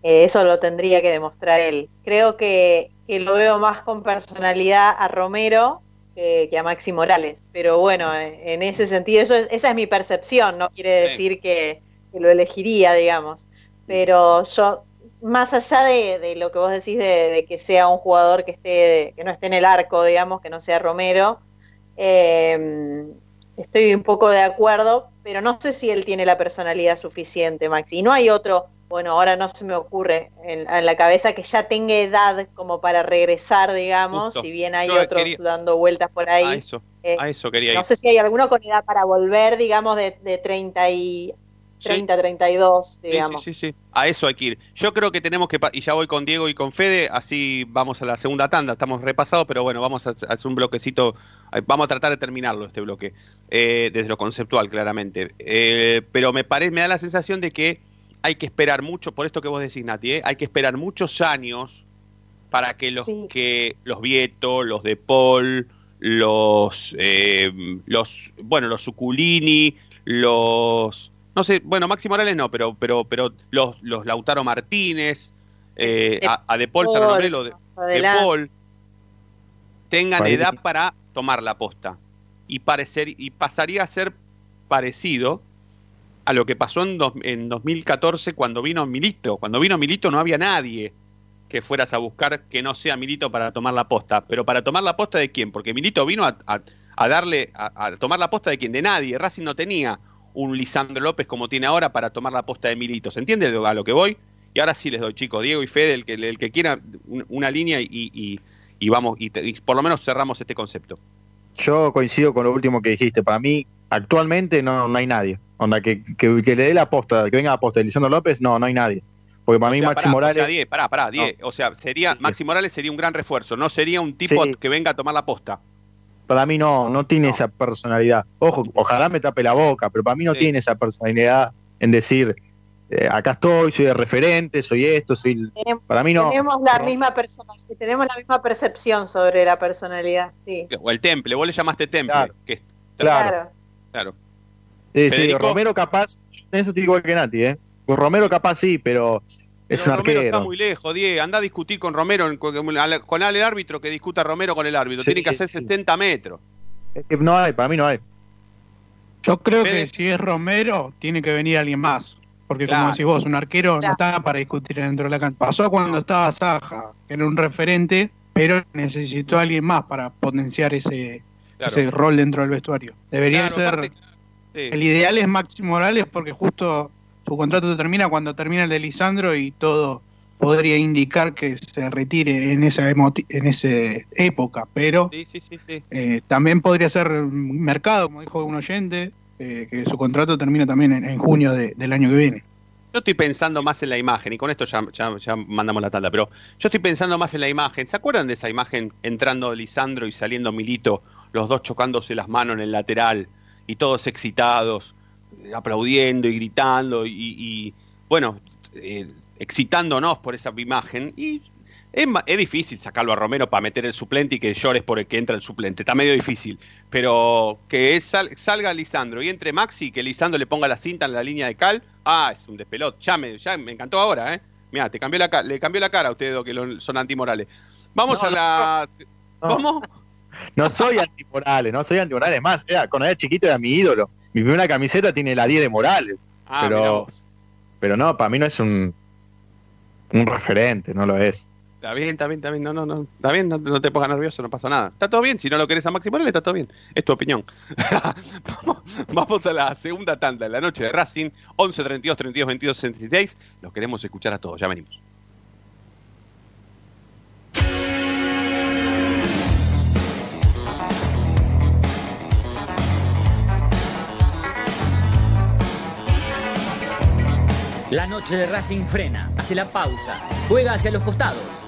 Eh, eso lo tendría que demostrar él. Creo que, que lo veo más con personalidad a Romero que, que a Maxi Morales. Pero bueno, eh, en ese sentido, eso es- esa es mi percepción, no quiere decir que, que lo elegiría, digamos. Pero yo, más allá de, de lo que vos decís de, de que sea un jugador que esté, que no esté en el arco, digamos, que no sea Romero, eh, estoy un poco de acuerdo, pero no sé si él tiene la personalidad suficiente, Maxi. Y no hay otro, bueno, ahora no se me ocurre en, en la cabeza que ya tenga edad como para regresar, digamos, Justo. si bien hay Yo otros quería- dando vueltas por ahí. A eso, Eh, a eso quería ir. No sé si hay alguno con edad para volver, digamos, de, de 30 y 30, 32, Sí, digamos. Sí, sí, sí. A eso hay que ir. Yo creo que tenemos que, y ya voy con Diego y con Fede, así vamos a la segunda tanda, estamos repasados, pero bueno, vamos a hacer un bloquecito, vamos a tratar de terminarlo este bloque, eh, desde lo conceptual claramente. Eh, pero me, parece, me da la sensación de que hay que esperar mucho, por esto que vos decís, Nati, eh, hay que esperar muchos años para que los Sí. que los Vieto, los de Paul, los eh, los bueno, los Suculini, los no sé, bueno, Maxi Morales no, pero pero pero los, los Lautaro Martínez, eh, a, a De Paul, se lo nombré, lo de, de. Paul tengan edad para tomar la posta y parecer y pasaría a ser parecido a lo que pasó en, dos- en 2014 cuando vino Milito. Cuando vino Milito no había nadie que fueras a buscar que no sea Milito para tomar la posta. Pero para tomar la posta de quién? Porque Milito vino a, a- darle, a, tomar la posta de quién? De nadie. Racing no tenía un Lisandro López como tiene ahora para tomar la posta de Milito. ¿Se entiende a lo que voy? Y ahora sí les doy, chicos, Diego y Fede, el que, el que quiera un- una línea y, y- y vamos, y, te- y por lo menos cerramos este concepto. Yo coincido con lo último que dijiste. Para mí, actualmente no, no hay nadie. Onda, que, que, que le dé la posta, que venga la posta de Lisandro López, no, no hay nadie. Porque para O mí sea, Maxi pará, Morales. O sea, Diez, pará, pará, Diez. O sea, sería, Maxi Morales sería un gran refuerzo, no sería un tipo Sí. que venga a tomar la posta. Para mí no, no tiene esa personalidad. Ojo, ojalá me tape la boca, pero para mí no Sí. tiene esa personalidad en decir, eh, acá estoy, soy el referente, soy esto, soy... Tenemos, Para mí no. tenemos la no. misma tenemos la misma percepción sobre la personalidad, sí. O el temple, vos le llamaste temple. Claro. que es- Claro. claro. Sí, sí, Federico. Romero capaz, en eso estoy igual que Nati, ¿eh? Con Romero capaz sí, pero es Pero un Romero arquero. está muy lejos, Diego. Anda a discutir con Romero, con, con el árbitro que discuta Romero con el árbitro. Sí, Tiene que hacer sí. 70 metros. Es que no hay, para mí no hay. Yo creo Fede. que si es Romero, tiene que venir alguien más. Porque Claro. como decís vos, un arquero Claro. no está para discutir dentro de la cancha. Pasó cuando estaba Saja, que era un referente, pero necesitó a alguien más para potenciar ese, Claro. ese rol dentro del vestuario. Debería Claro, ser... sí. El ideal es Maxi Morales porque justo su contrato termina cuando termina el de Lisandro y todo podría indicar que se retire en esa, en esa época. Pero Sí, sí, sí, sí. eh, también podría ser mercado, como dijo un oyente, eh, que su contrato termina también en, en junio de- del año que viene. Yo estoy pensando más en la imagen, y con esto ya, ya- ya mandamos la tanda, pero yo estoy pensando más en la imagen. ¿Se acuerdan de esa imagen entrando Lisandro y saliendo Milito, los dos chocándose las manos en el lateral y todos excitados, eh, aplaudiendo y gritando y, y, bueno, eh, excitándonos por esa imagen? Y es, es difícil sacarlo a Romero para meter el suplente y que llores por el que entra el suplente. Está medio difícil. Pero que sal- salga Lisandro y entre Maxi, que Lisandro le ponga la cinta en la línea de cal, ah, es un despelot. Ya me, ya me encantó ahora, ¿eh? Mira, te cambió la le cambió la cara a ustedes que lo- son antimorales. Vamos No, a la. no. ¿Cómo? No soy antimorales, no soy antimorales. Más, era, cuando era chiquito era mi ídolo. Mi primera camiseta tiene la 10 de Morales. Ah, pero, pero no, para mí no es un, un referente, no lo es. Está bien, está bien, está bien. No, no, no. Está bien, no, te pongas nervioso, no pasa nada. Está todo bien. Si no lo querés a Maxi Morales, está todo bien. Es tu opinión. vamos, a la segunda tanda en la noche de Racing. 11 32 32 22 66. Los queremos escuchar a todos. Ya venimos. La noche de Racing frena, hace la pausa, juega hacia los costados.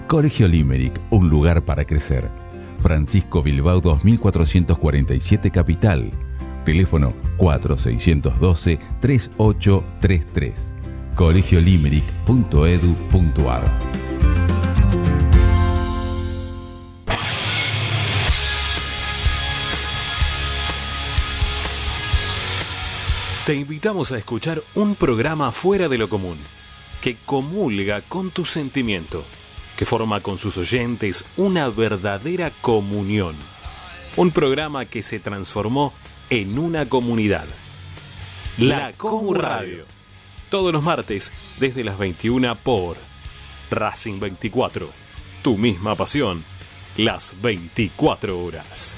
Colegio Limerick, un lugar para crecer. Francisco Bilbao 2447 Capital. Teléfono 4612-3833. colegiolimerick.edu.ar Te invitamos a escuchar un programa fuera de lo común, que comulga con tu sentimiento, que forma con sus oyentes una verdadera comunión. Un programa que se transformó en una comunidad. La Comu Radio. Todos los martes desde las 21 por Racing 24. Tu misma pasión. Las 24 horas.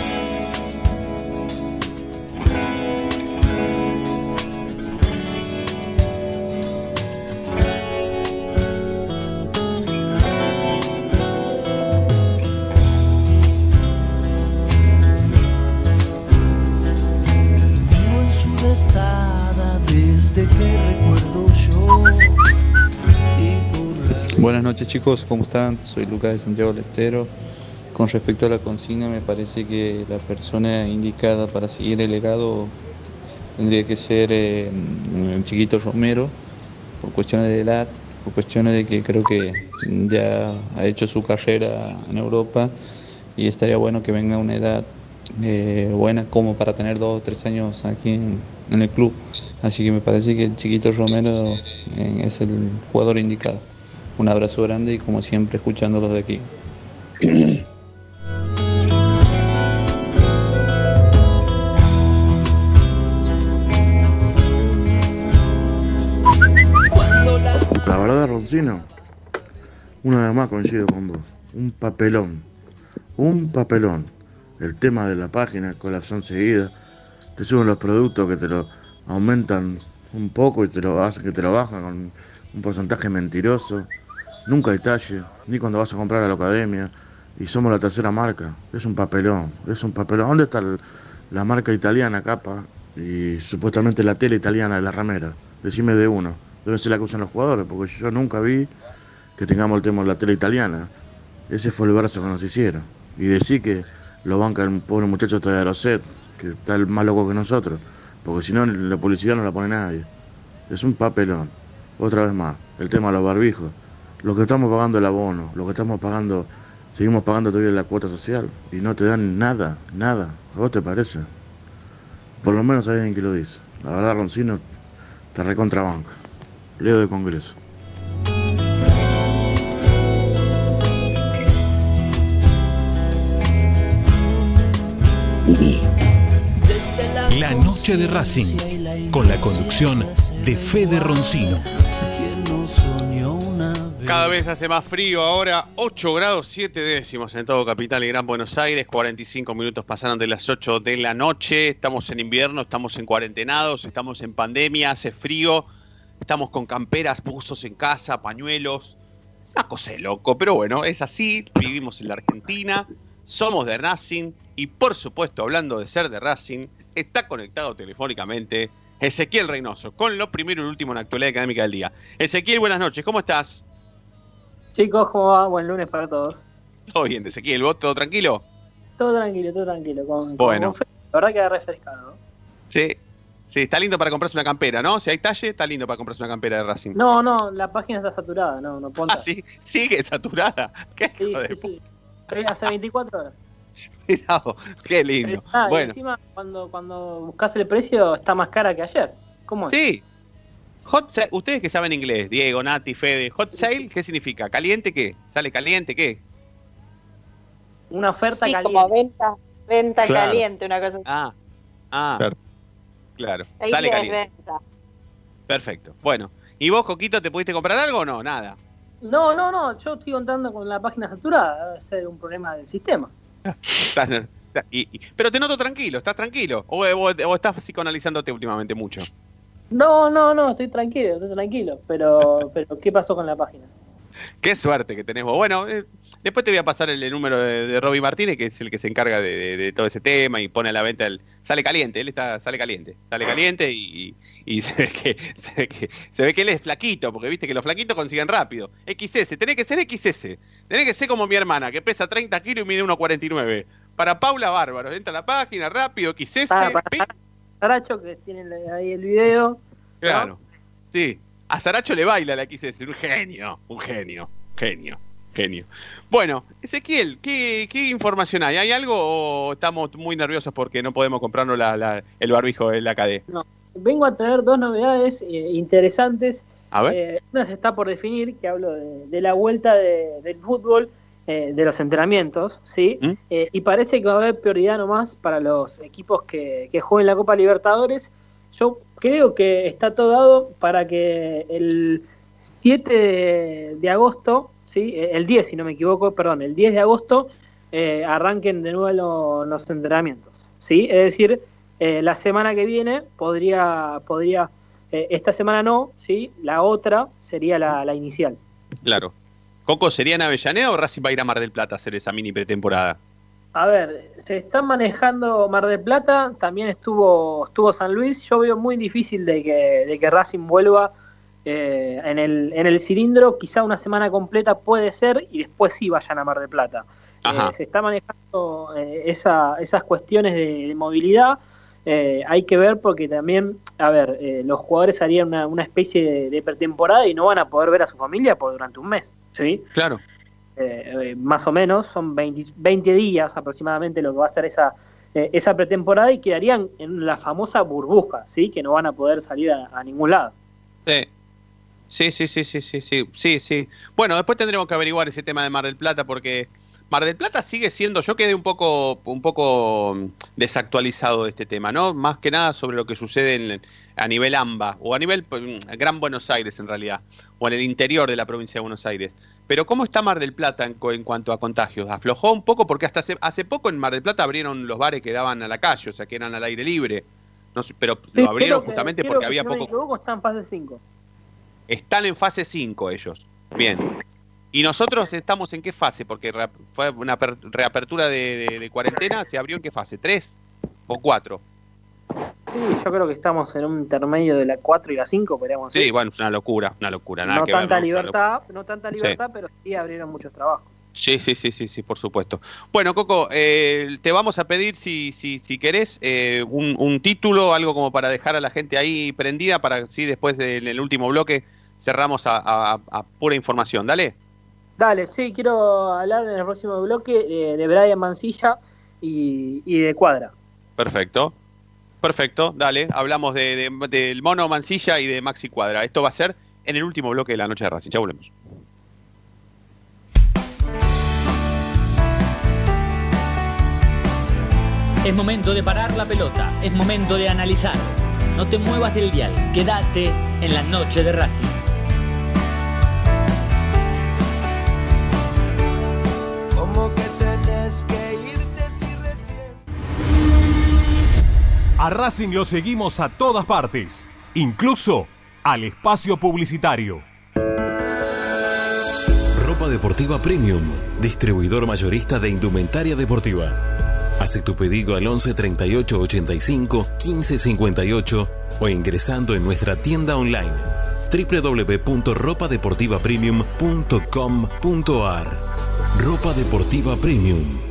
Noches chicos, ¿cómo están? Soy Lucas de Santiago del Estero. con respecto a la consigna, me parece que la persona indicada para seguir el legado tendría que ser eh, el chiquito Romero, por cuestiones de edad, por cuestiones de que creo que ya ha hecho su carrera en Europa y estaría bueno que venga a una edad eh, buena como para tener dos o tres años aquí en, en el club. Así que me parece que el chiquito Romero eh, es el jugador indicado. Un abrazo grande y como siempre escuchándolos de aquí. La verdad, Roncino, una vez más coincido con vos. Un papelón. Un papelón. El tema de la página, colapsón seguida. Te suben los productos que te lo aumentan un poco y te lo hacen que te lo bajan con un porcentaje mentiroso. Nunca hay talle, ni cuando vas a comprar a la academia. Y somos la tercera marca. Es un papelón, es un papelón. ¿Dónde está la marca italiana, capa? Y supuestamente la tele italiana de la ramera. Decime de uno. Debe ser la que usan los jugadores, porque yo nunca vi que tengamos el tema de la tele italiana. Ese fue el verso que nos hicieron. Y decir que lo banca el pobre muchacho este de Aeroset, que está más loco que nosotros. Porque si no, la publicidad no la pone nadie. Es un papelón. Otra vez más, el tema de los barbijos. Lo que estamos pagando el abono, lo que estamos pagando, seguimos pagando todavía la cuota social. Y no te dan nada, nada. ¿A vos te parece? Por lo menos hay alguien que lo dice. La verdad, Roncino, te recontrabanca. Leo de Congreso. La noche de Racing, con la conducción de Fede Roncino. Cada vez hace más frío ahora, 8 grados 7 décimos en todo Capital y Gran Buenos Aires, 45 minutos pasaron de las 8 de la noche, estamos en invierno, estamos en cuarentenados, estamos en pandemia, hace frío, estamos con camperas, buzos en casa, pañuelos, una cosa de loco, pero bueno, es así, vivimos en la Argentina, somos de Racing y por supuesto, hablando de ser de Racing, está conectado telefónicamente Ezequiel Reynoso, con lo primero y último en la actualidad académica del día. Ezequiel, buenas noches, ¿cómo estás? Chicos, ¿cómo va? Buen lunes para todos. Todo bien, Ezequiel, ¿vos todo tranquilo? Todo tranquilo, todo tranquilo. Con, Bueno. con. La verdad que refrescado. Sí, sí, está lindo para comprarse una campera, ¿no? Si hay talle, está lindo para comprarse una campera de Racing. No, no, la página está saturada, no, no ponta. Ah, sí, sigue saturada. Qué Sí, sí, sí. Hace 24 horas. cuidado. Qué lindo. Ah, y Bueno, encima, cuando, cuando buscas el precio, está más cara que ayer. ¿Cómo es? sí. Hot sale, ustedes que saben inglés, Diego, Nati, Fede, hot sale, ¿qué significa? ¿Caliente qué? ¿Sale caliente qué? Una oferta Sí, caliente. como venta, venta Claro. caliente, una cosa así. Ah, ah, Claro. claro. Ahí Sale caliente. venta. Perfecto. Bueno, ¿y vos, Coquito, te pudiste comprar algo o no? Nada. No, no, no, yo estoy contando con la página saturada, debe ser un problema del sistema. Y- y- pero te noto tranquilo, ¿estás tranquilo? O, o- o estás psicoanalizándote últimamente mucho? No, no, no, estoy tranquilo, estoy tranquilo. Pero, pero ¿qué pasó con la página? Qué suerte que tenés vos. Bueno, eh, después te voy a pasar el, el número de, de Robbie Martínez, que es el que se encarga de, de- de todo ese tema y pone a la venta el. Sale caliente, él está, sale caliente, sale caliente y, y se, ve que, se, ve que, se ve que él es flaquito, porque viste que los flaquitos consiguen rápido. XS, tenés que ser XS, tenés que ser como mi hermana, que pesa 30 kilos y mide 1,49. Para Paula Bárbaro, entra a la página rápido, XS. Para, para, que tiene ahí el video. Claro. Sí. A Saracho le baila la XS. Un genio. Un genio. Genio. Genio. Bueno, Ezequiel, ¿qué, qué información hay? ¿Hay algo o estamos muy nerviosos porque no podemos comprarnos la- la- el barbijo de la KD? No, vengo a traer dos novedades eh, interesantes. A ver. Eh, una se está por definir, que hablo de, de la vuelta de- del fútbol, eh, de los entrenamientos, ¿sí? ¿Mm? Eh, y parece que va a haber prioridad nomás para los equipos que, que jueguen la Copa Libertadores. Yo creo que está todo dado para que el 7 de, de agosto, ¿sí? Eh, el 10 si no me equivoco, perdón, el 10 de agosto eh, arranquen de nuevo lo- los entrenamientos, ¿sí? Es decir, eh, la semana que viene podría, podría eh, esta semana no, ¿sí? La otra sería la, la inicial. Claro. ¿Coco sería en Avellaneda o Racing va a ir a Mar del Plata a hacer esa mini pretemporada? A ver, se está manejando Mar del Plata, también estuvo, estuvo San Luis. Yo veo muy difícil de que, de que Racing vuelva eh, en, el, en el cilindro, quizá una semana completa puede ser y después sí vayan a Mar del Plata. Ajá. se está manejando eh, esa- esas cuestiones de, de movilidad. Eh, hay que ver porque también, a ver, eh, los jugadores harían una, una especie de, de pretemporada y no van a poder ver a su familia por durante un mes, ¿sí? Claro. Eh, eh, más o menos, son 20, 20 días aproximadamente lo que va a ser esa, eh, esa pretemporada y quedarían en la famosa burbuja, ¿sí? Que no van a poder salir a, a ningún lado. Sí. Sí, sí, sí, sí, sí, sí, sí, sí. Bueno, después tendremos que averiguar ese tema de Mar del Plata porque Mar del Plata sigue siendo, yo quedé un poco, un poco mm, desactualizado de este tema, ¿no? Más que nada sobre lo que sucede en- a nivel AMBA o a nivel pues, mm, Gran Buenos Aires en realidad, o en el interior de la provincia de Buenos Aires. Pero ¿cómo está Mar del Plata en, en cuanto a contagios? ¿Aflojó un poco? Porque hasta hace, hace poco en Mar del Plata abrieron los bares que daban a la calle, o sea, que eran al aire libre. No sé, pero lo abrieron justamente porque que, había si no me poco equivoco, está en fase 5. Están en fase 5 ellos. Bien. ¿Y nosotros estamos en qué fase? Porque fue una aper- reapertura de, de- de cuarentena, ¿se abrió en qué fase? ¿Tres o cuatro? Sí, yo creo que estamos en un intermedio de la 4 y la 5, podríamos decir. Sí, bueno, es una locura, una locura. Nada no que tanta libertad, no tanta Sí. libertad, pero sí abrieron muchos trabajos. Sí, sí, sí, sí, sí, por supuesto. Bueno, Coco, eh, te vamos a pedir, si, si, si querés, eh, un, un título, algo como para dejar a la gente ahí prendida, para si después en el último bloque cerramos a, a- a pura información. Dale. Dale, sí, quiero hablar en el próximo bloque eh, de Brian Mancilla y, y de Cuadra. Perfecto. Perfecto, dale. Hablamos de, de- del mono Mancilla y de Maxi Cuadra. Esto va a ser en el último bloque de la noche de Racing. Ya volvemos. Es momento de parar la pelota, es momento de analizar. No te muevas del dial, quédate en la noche de Racing. A Racing lo seguimos a todas partes, incluso al espacio publicitario. Ropa deportiva premium, distribuidor mayorista de indumentaria deportiva. Hace tu pedido al 11 38 85 15 58 o ingresando en nuestra tienda online www.ropadeportivapremium.com.ar Ropa deportiva premium.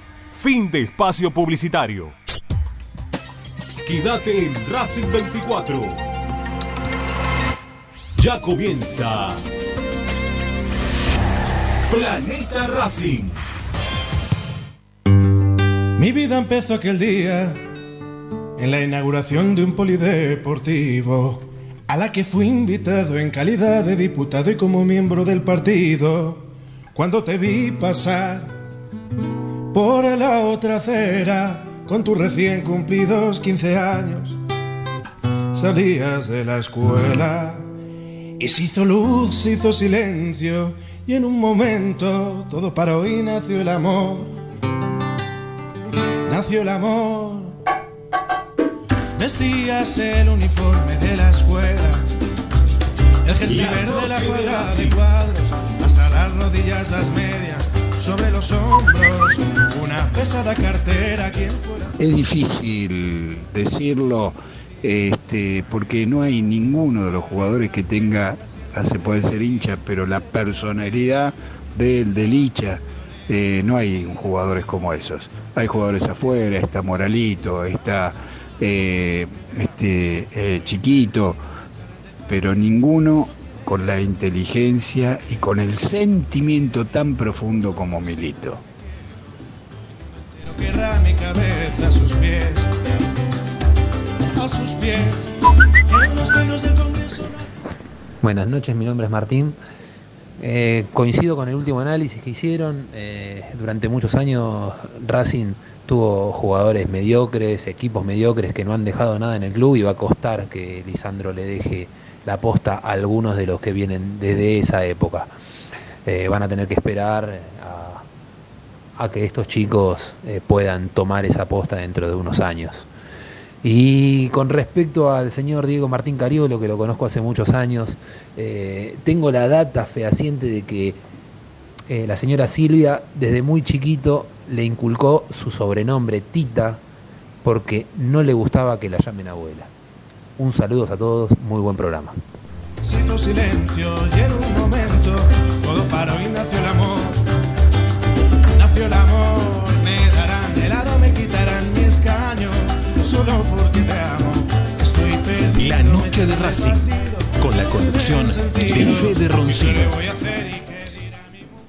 Fin de espacio publicitario. Quédate en Racing 24. Ya comienza Planeta Racing. Mi vida empezó aquel día en la inauguración de un polideportivo a la que fui invitado en calidad de diputado y como miembro del partido. Cuando te vi pasar por la otra acera con tus recién cumplidos 15 años, salías de la escuela y se hizo luz, se hizo silencio y en un momento todo paró y nació el amor. Nació el amor. Vestías el uniforme de la escuela, el jersey verde, la cuadra de cuadros, hasta las rodillas las medias, sobre los hombros una pesada cartera. ¿Quién fuera? Es difícil decirlo este, porque no hay ninguno de los jugadores que tenga, ah, se puede ser hincha, pero la personalidad del de Licha. eh, no hay jugadores como esos. Hay jugadores afuera, está Moralito, está eh, este, eh, Chiquito, pero ninguno con la inteligencia y con el sentimiento tan profundo como Milito. Pero querrá mi cabeza a sus pies, a sus pies, en los baños del Congreso. Buenas noches, mi nombre es Martín. Eh, coincido con el último análisis que hicieron. Eh, durante muchos años Racing tuvo jugadores mediocres, equipos mediocres que no han dejado nada en el club y va a costar que Lisandro le deje la posta a algunos de los que vienen desde esa época. Eh, van a tener que esperar a, que estos chicos eh, puedan tomar esa posta dentro de unos años. Y con respecto al señor Diego Martín Cariolo, que lo conozco hace muchos años, eh, tengo la data fehaciente de que la señora Silvia desde muy chiquito le inculcó su sobrenombre Tita porque no le gustaba que la llamen abuela. Un saludo a todos, muy buen programa. Siento silencio y en un momento todo paró y nació el amor. Nació el amor, me darán helado, me quitarán mi escaño, solo porque te amo. Estoy perdido. La noche de Racing, con la conducción de Fede Roncino.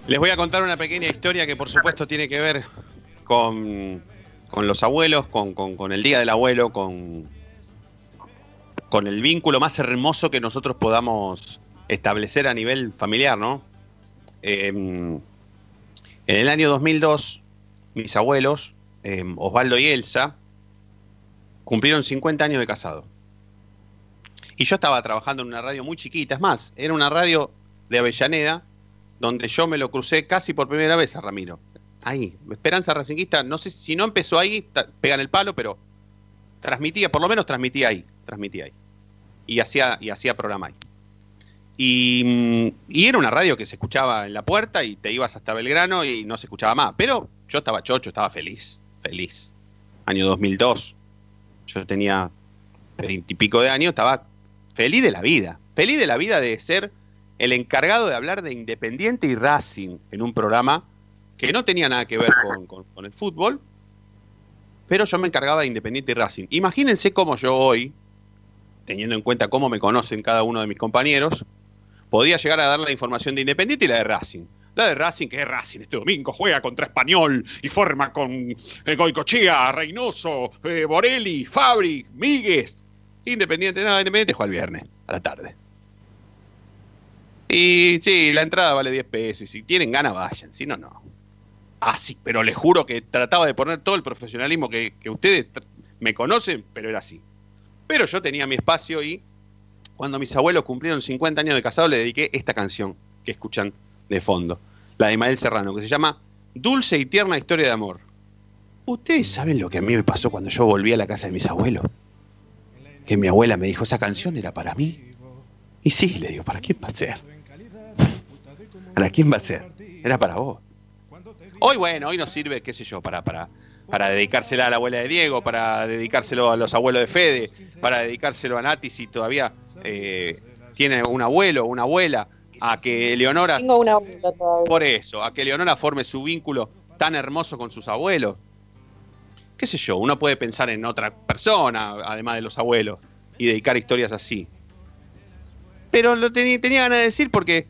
Les voy a contar una pequeña historia que por supuesto tiene que ver con, con los abuelos, con, con- con el Día del Abuelo, con, con el vínculo más hermoso que nosotros podamos establecer a nivel familiar, ¿no? Eh, en el año 2002, mis abuelos, eh, Osvaldo y Elsa, cumplieron 50 años de casado. Y yo estaba trabajando en una radio muy chiquita, es más, era una radio de Avellaneda, donde yo me lo crucé casi por primera vez a Ramiro. Ahí, Esperanza Racinguista, no sé si no empezó ahí, pegan el palo, pero transmitía, por lo menos transmitía ahí, transmitía ahí. Y hacía, y hacía. Y, mm, y era una radio que se escuchaba en la puerta y te ibas hasta Belgrano y no se escuchaba más. Pero yo estaba chocho, estaba feliz, feliz. Año 2002. Yo tenía veintipico de años, estaba feliz de la vida. Feliz de la vida de ser el encargado de hablar de Independiente y Racing en un programa que no tenía nada que ver con, con- con el fútbol, pero yo me encargaba de Independiente y Racing. Imagínense cómo yo hoy, teniendo en cuenta cómo me conocen cada uno de mis compañeros, podía llegar a dar la información de Independiente y la de Racing. La de Racing, que es Racing, este domingo juega contra Español y forma con eh, Goicochea, Reynoso, eh, Borelli, Fabri, Míguez. Independiente, no, Independiente juega el viernes, a la tarde. Y sí, la entrada vale 10 pesos. Y si tienen ganas, vayan. Si no, no. Ah, sí, pero les juro que trataba de poner todo el profesionalismo que, ustedes me conocen, pero era así. Pero yo tenía mi espacio y cuando mis abuelos cumplieron 50 años de casado, le dediqué esta canción que escuchan de fondo, la de Mael Serrano, que se llama Dulce y tierna historia de amor. ¿Ustedes saben lo que a mí me pasó cuando yo volví a la casa de mis abuelos? Que mi abuela me dijo, esa canción era para mí. Y sí, le digo, ¿para quién va a ser? ¿Para quién va a ser? Era para vos. Hoy, bueno, hoy nos sirve, qué sé yo, para, para, para dedicársela a la abuela de Diego, para dedicárselo a los abuelos de Fede, para dedicárselo a Nati si todavía eh, tiene un abuelo o una abuela, a que Leonora... Tengo una abuela todavía. Por eso, a que Leonora forme su vínculo tan hermoso con sus abuelos. Qué sé yo, uno puede pensar en otra persona, además de los abuelos, y dedicar historias así. Pero lo tenía ganas de decir porque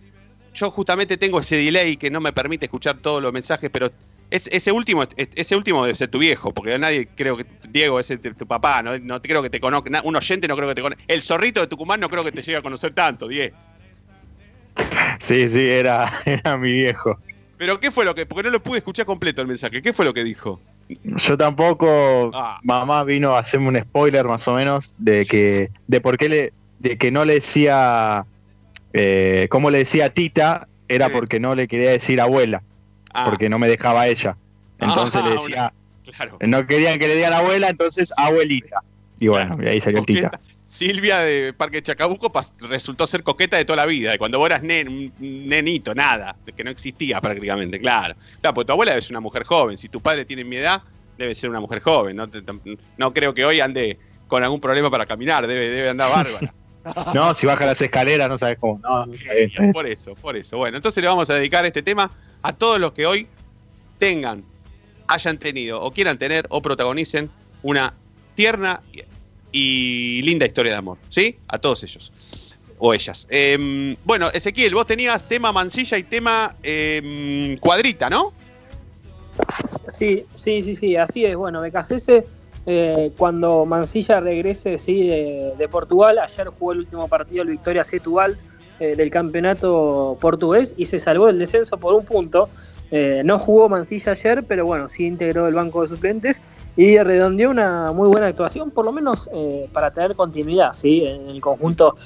yo justamente tengo ese delay que no me permite escuchar todos los mensajes, pero es- ese último es- ese último debe ser tu viejo, porque nadie creo que Diego es tu papá, no, no creo que te conozca, un oyente no creo que te conozca. El zorrito de Tucumán no creo que te llegue a conocer tanto, Diego. Sí, sí, era, era mi viejo. Pero ¿qué fue lo que? Porque no lo pude escuchar completo el mensaje. ¿Qué fue lo que dijo? Yo tampoco, Ah. mamá vino a hacerme un spoiler más o menos de que, de por qué le, de que no le decía, eh, cómo le decía tita, era porque no le quería decir abuela, Ah. porque no me dejaba ella. Entonces Ah, le decía, Claro. no querían que le digan abuela, entonces abuelita. Y bueno, y ahí salió el tita. Silvia de Parque Chacabuco resultó ser coqueta de toda la vida. Y cuando vos eras nen- nenito, nada, que no existía prácticamente, claro. Claro, porque tu abuela debe ser una mujer joven. Si tu padre tiene mi edad, debe ser una mujer joven. No, no creo que hoy ande con algún problema para caminar, debe, debe andar bárbara. No, si baja las escaleras no sabes cómo. No, no. Por eso, por eso. Bueno, entonces le vamos a dedicar este tema a todos los que hoy tengan, hayan tenido o quieran tener o protagonicen una tierna y- linda historia de amor. ¿Sí? A todos ellos. O ellas. Em, bueno, Ezequiel, vos tenías tema mancilla y tema em, cuadrita, ¿no? Sí, sí, sí, sí, así es. Bueno, Becasese, eh, cuando Mansilla regrese sí, de, de Portugal, ayer jugó el último partido, el Victoria Setúbal eh, del campeonato portugués y se salvó del descenso por un punto. Eh, no jugó Mansilla ayer, pero bueno, sí integró el banco de suplentes y redondeó una muy buena actuación, por lo menos eh, para tener continuidad ¿sí? en el conjunto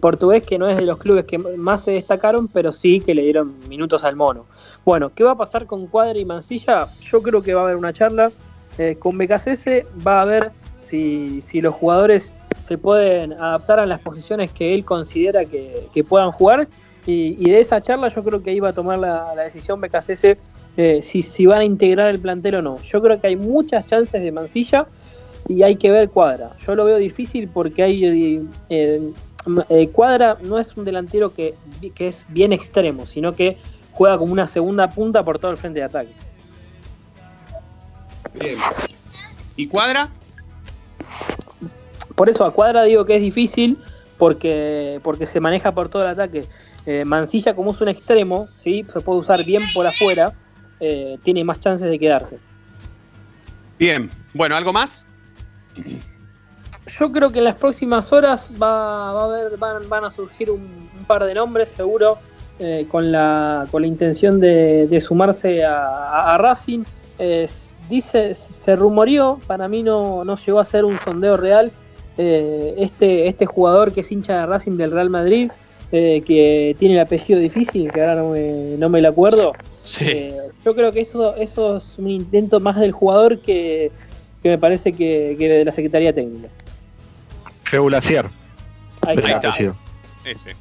portugués, que no es de los clubes que más se destacaron, pero sí que le dieron minutos al mono. Bueno, ¿qué va a pasar con Cuadra y Mansilla? Yo creo que va a haber una charla con BKCS, va a ver si, si los jugadores se pueden adaptar a las posiciones que él considera que, que puedan jugar. Y, y de esa charla yo creo que iba a tomar la, la decisión BKCS eh, si, si van a integrar el plantel o no. Yo creo que hay muchas chances de Mansilla y hay que ver Cuadra. Yo lo veo difícil porque hay eh, eh, Cuadra no es un delantero que, que es bien extremo, sino que juega como una segunda punta por todo el frente de ataque. Bien. ¿Y cuadra? Por eso a Cuadra digo que es difícil porque, porque se maneja por todo el ataque. Eh, Mansilla como es un extremo, ¿sí? se puede usar bien por afuera, eh, tiene más chances de quedarse. Bien. Bueno, ¿algo más? Yo creo que en las próximas horas va, va a haber, van, van a surgir un, un par de nombres, seguro, eh, con, la, con la intención de, de sumarse a, a- a Racing. Eh, dice, se rumoreó, para mí no, no llegó a ser un sondeo real, eh, este, este jugador que es hincha de Racing del Real Madrid, eh, que tiene el apellido difícil, que ahora no me, no me lo acuerdo. Eh, yo creo que eso, eso es un intento más del jugador que, que me parece que, que de la Secretaría Técnica. Feulacier. Ahí Ahí está. está. Ese.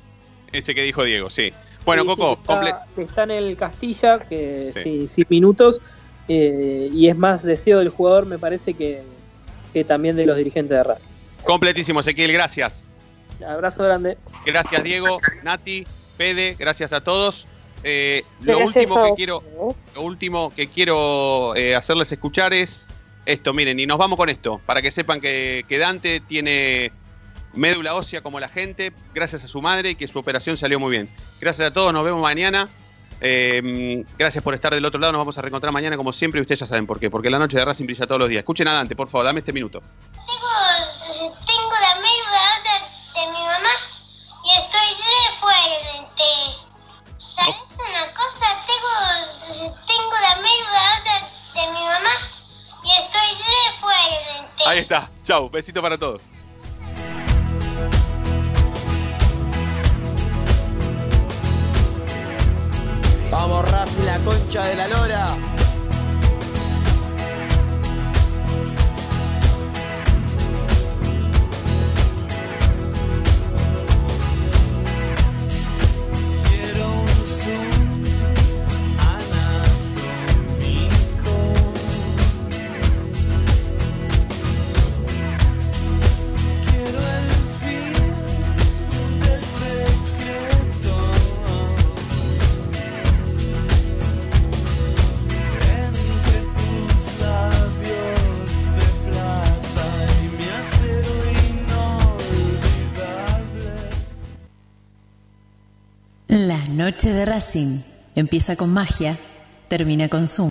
Ese que dijo Diego, sí. Bueno, Sí, sí, Coco, que comple- está, que está en el Castilla, que Sí. sí, sí, minutos, eh, y es más deseo del jugador, me parece, que, que también de los dirigentes de RAC. Completísimo, Ezequiel, gracias. Abrazo grande. Gracias, Diego, Nati, Pede, gracias a todos. Eh, lo último que quiero, lo último que quiero eh, hacerles escuchar es esto, miren, y nos vamos con esto, para que sepan que, que Dante tiene médula ósea como la gente, gracias a su madre y que su operación salió muy bien. Gracias a todos, nos vemos mañana. Eh, gracias por estar del otro lado, nos vamos a reencontrar mañana como siempre y ustedes ya saben por qué, porque la noche de Racing brilla todos los días. Escuchen a Dante, por favor, dame este minuto. Fuerte. ¿Sabes una cosa? Tengo, tengo la médula ósea de mi mamá y estoy re fuerte. Ahí está, chau, besito para todos. Vamos, Racing, la concha de la lora. Noche de Racing empieza con magia, termina con Zoom.